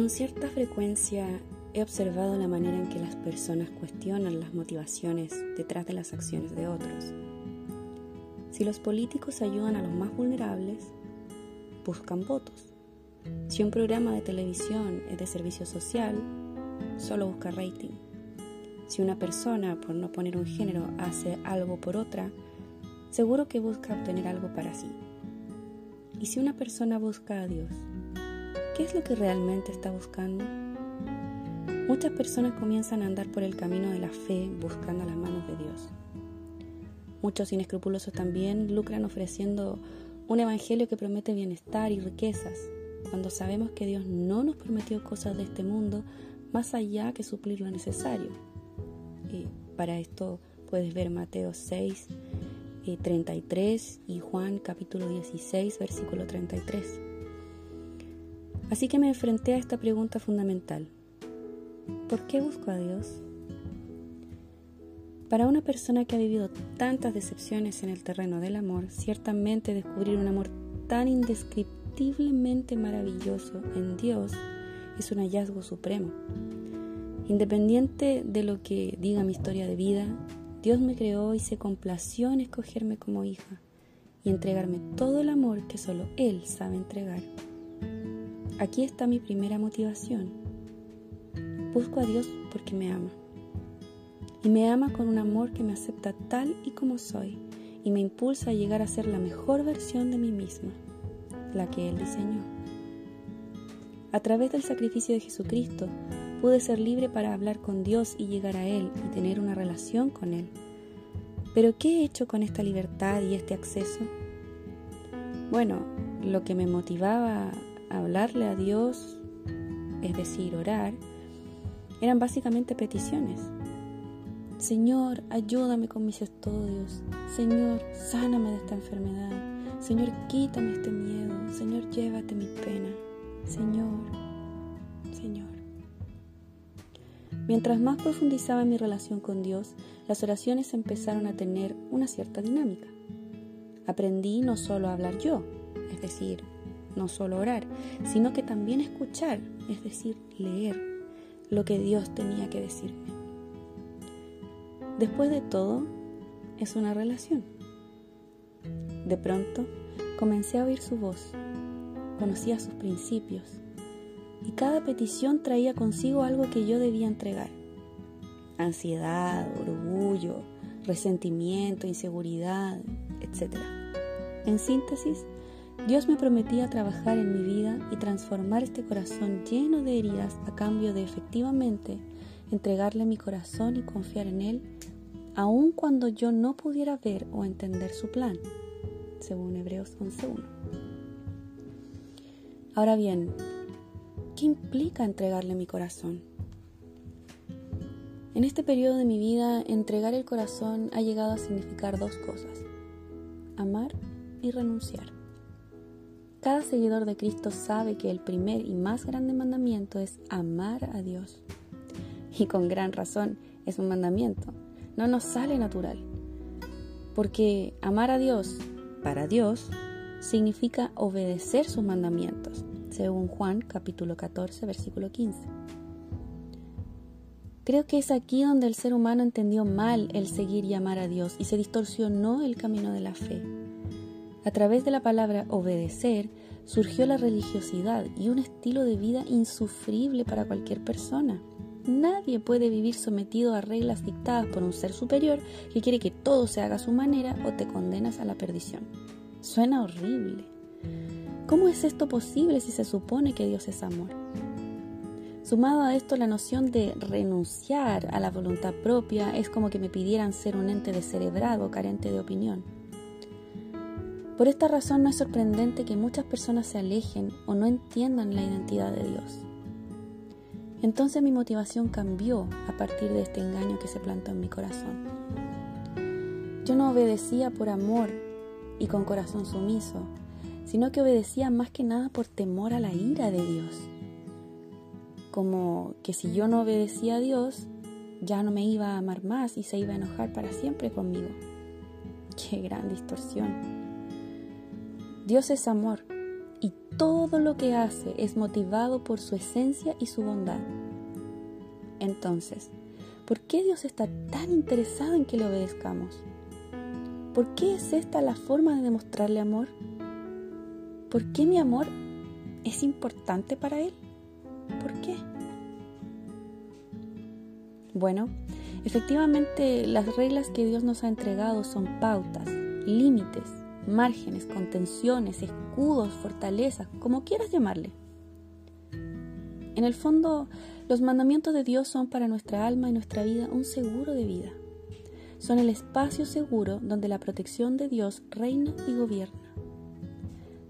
Con cierta frecuencia he observado la manera en que las personas cuestionan las motivaciones detrás de las acciones de otros. Si los políticos ayudan a los más vulnerables, buscan votos. Si un programa de televisión es de servicio social, solo busca rating. Si una persona, por no poner un género, hace algo por otra, seguro que busca obtener algo para sí. Y si una persona busca a Dios, ¿qué es lo que realmente está buscando? Muchas personas comienzan a andar por el camino de la fe buscando las manos de Dios. Muchos inescrupulosos también lucran ofreciendo un evangelio que promete bienestar y riquezas, cuando sabemos que Dios no nos prometió cosas de este mundo más allá que suplir lo necesario. Y para esto puedes ver Mateo 6, 33 eh, y Juan capítulo 16, versículo 33. Así que me enfrenté a esta pregunta fundamental. ¿Por qué busco a Dios? Para una persona que ha vivido tantas decepciones en el terreno del amor, ciertamente descubrir un amor tan indescriptiblemente maravilloso en Dios es un hallazgo supremo. Independiente de lo que diga mi historia de vida, Dios me creó y se complació en escogerme como hija y entregarme todo el amor que solo Él sabe entregar. Aquí está mi primera motivación. Busco a Dios porque me ama. Y me ama con un amor que me acepta tal y como soy y me impulsa a llegar a ser la mejor versión de mí misma, la que Él diseñó. A través del sacrificio de Jesucristo pude ser libre para hablar con Dios y llegar a Él y tener una relación con Él. Pero ¿qué he hecho con esta libertad y este acceso? Bueno, lo que me motivaba hablarle a Dios, es decir, orar, eran básicamente peticiones. Señor, ayúdame con mis estudios. Señor, sáname de esta enfermedad. Señor, quítame este miedo. Señor, llévate mi pena. Señor, Señor. Mientras más profundizaba mi relación con Dios, las oraciones empezaron a tener una cierta dinámica. Aprendí no solo a hablar yo, es decir, no solo orar, sino que también escuchar, es decir, leer lo que Dios tenía que decirme. Después de todo, es una relación. De pronto, comencé a oír su voz, conocía sus principios, y cada petición traía consigo algo que yo debía entregar. Ansiedad, orgullo, resentimiento, inseguridad, etc. En síntesis, Dios me prometía trabajar en mi vida y transformar este corazón lleno de heridas a cambio de efectivamente entregarle mi corazón y confiar en Él, aun cuando yo no pudiera ver o entender su plan, según Hebreos 11.1. Ahora bien, ¿qué implica entregarle mi corazón? En este periodo de mi vida, entregar el corazón ha llegado a significar dos cosas, amar y renunciar. Cada seguidor de Cristo sabe que el primer y más grande mandamiento es amar a Dios. Y con gran razón es un mandamiento. No nos sale natural. Porque amar a Dios para Dios significa obedecer sus mandamientos, según Juan capítulo 14, versículo 15. Creo que es aquí donde el ser humano entendió mal el seguir y amar a Dios y se distorsionó el camino de la fe. A través de la palabra obedecer surgió la religiosidad y un estilo de vida insufrible para cualquier persona. Nadie puede vivir sometido a reglas dictadas por un ser superior que quiere que todo se haga a su manera o te condenas a la perdición. Suena horrible. ¿Cómo es esto posible si se supone que Dios es amor? Sumado a esto, la noción de renunciar a la voluntad propia es como que me pidieran ser un ente descerebrado, carente de opinión. Por esta razón no es sorprendente que muchas personas se alejen o no entiendan la identidad de Dios. Entonces mi motivación cambió a partir de este engaño que se plantó en mi corazón. Yo no obedecía por amor y con corazón sumiso, sino que obedecía más que nada por temor a la ira de Dios. Como que si yo no obedecía a Dios, ya no me iba a amar más y se iba a enojar para siempre conmigo. Qué gran distorsión. Dios es amor y todo lo que hace es motivado por su esencia y su bondad. Entonces, ¿por qué Dios está tan interesado en que le obedezcamos? ¿Por qué es esta la forma de demostrarle amor? ¿Por qué mi amor es importante para Él? ¿Por qué? Bueno, efectivamente las reglas que Dios nos ha entregado son pautas, límites, márgenes, contenciones, escudos, fortalezas, como quieras llamarle. En el fondo, los mandamientos de Dios son para nuestra alma y nuestra vida un seguro de vida. Son el espacio seguro donde la protección de Dios reina y gobierna.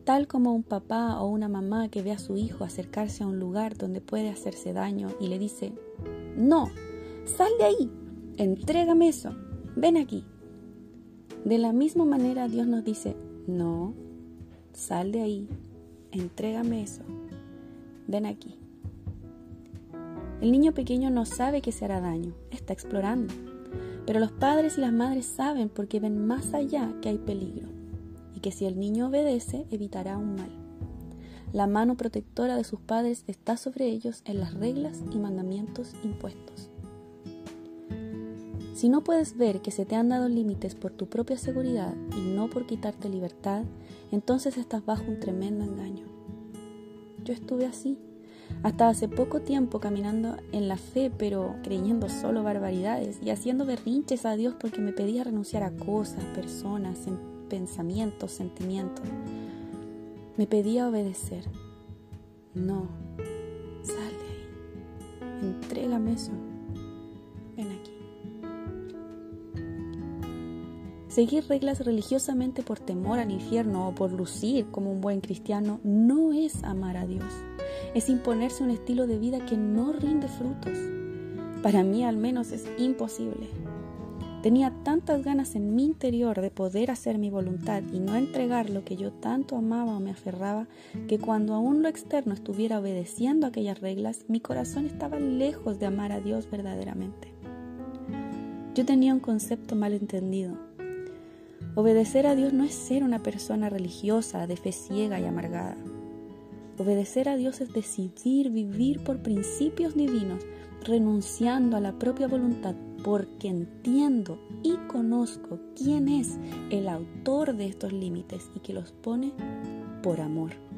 Tal como un papá o una mamá que ve a su hijo acercarse a un lugar donde puede hacerse daño y le dice, no, sal de ahí, entrégame eso, ven aquí. De la misma manera Dios nos dice, no, sal de ahí, entrégame eso, ven aquí. El niño pequeño no sabe que se hará daño, está explorando, pero los padres y las madres saben porque ven más allá que hay peligro y que si el niño obedece evitará un mal. La mano protectora de sus padres está sobre ellos en las reglas y mandamientos impuestos. Si no puedes ver que se te han dado límites por tu propia seguridad y no por quitarte libertad, entonces estás bajo un tremendo engaño. Yo estuve así, hasta hace poco tiempo caminando en la fe, pero creyendo solo barbaridades y haciendo berrinches a Dios porque me pedía renunciar a cosas, personas, pensamientos, sentimientos. Me pedía obedecer. No, sal de ahí, entrégame eso. Seguir reglas religiosamente por temor al infierno o por lucir como un buen cristiano no es amar a Dios. Es imponerse un estilo de vida que no rinde frutos. Para mí al menos es imposible. Tenía tantas ganas en mi interior de poder hacer mi voluntad y no entregar lo que yo tanto amaba o me aferraba, que cuando aún lo externo estuviera obedeciendo aquellas reglas, mi corazón estaba lejos de amar a Dios verdaderamente. Yo tenía un concepto mal entendido Obedecer a Dios no es ser una persona religiosa, de fe ciega y amargada. Obedecer a Dios es decidir vivir por principios divinos, renunciando a la propia voluntad, porque entiendo y conozco quién es el autor de estos límites y que los pone por amor.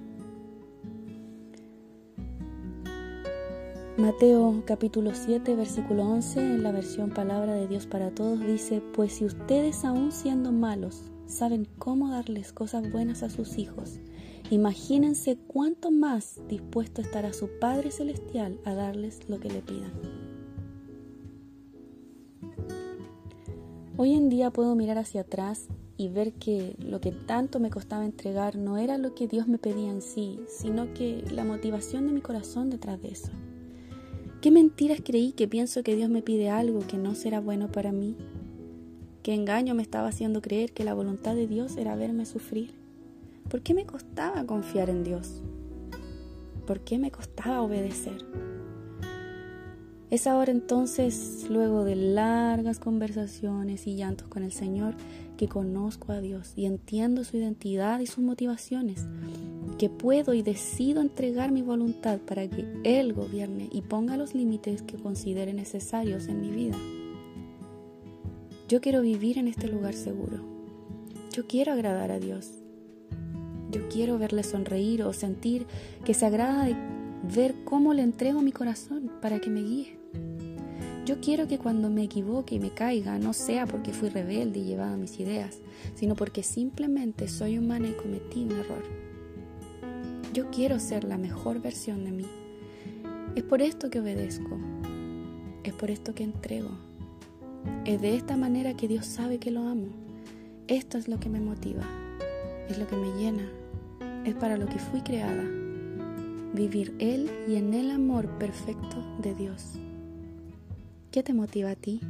Mateo capítulo 7 versículo 11 en la versión Palabra de Dios para Todos dice, pues si ustedes aún siendo malos saben cómo darles cosas buenas a sus hijos, imagínense cuánto más dispuesto estará su Padre Celestial a darles lo que le pidan. Hoy en día puedo mirar hacia atrás y ver que lo que tanto me costaba entregar no era lo que Dios me pedía en sí, sino que la motivación de mi corazón detrás de eso. ¿Qué mentiras creí que pienso que Dios me pide algo que no será bueno para mí? ¿Qué engaño me estaba haciendo creer que la voluntad de Dios era verme sufrir? ¿Por qué me costaba confiar en Dios? ¿Por qué me costaba obedecer? Es ahora entonces, luego de largas conversaciones y llantos con el Señor, que conozco a Dios y entiendo su identidad y sus motivaciones que puedo y decido entregar mi voluntad para que Él gobierne y ponga los límites que considere necesarios en mi vida. Yo quiero vivir en este lugar seguro. Yo quiero agradar a Dios. Yo quiero verle sonreír o sentir que se agrada de ver cómo le entrego mi corazón para que me guíe. Yo quiero que cuando me equivoque y me caiga no sea porque fui rebelde y llevaba mis ideas, sino porque simplemente soy humana y cometí un error. Yo quiero ser la mejor versión de mí. Es por esto que obedezco. Es por esto que entrego. Es de esta manera que Dios sabe que lo amo. Esto es lo que me motiva. Es lo que me llena. Es para lo que fui creada. Vivir Él y en el amor perfecto de Dios. ¿Qué te motiva a ti?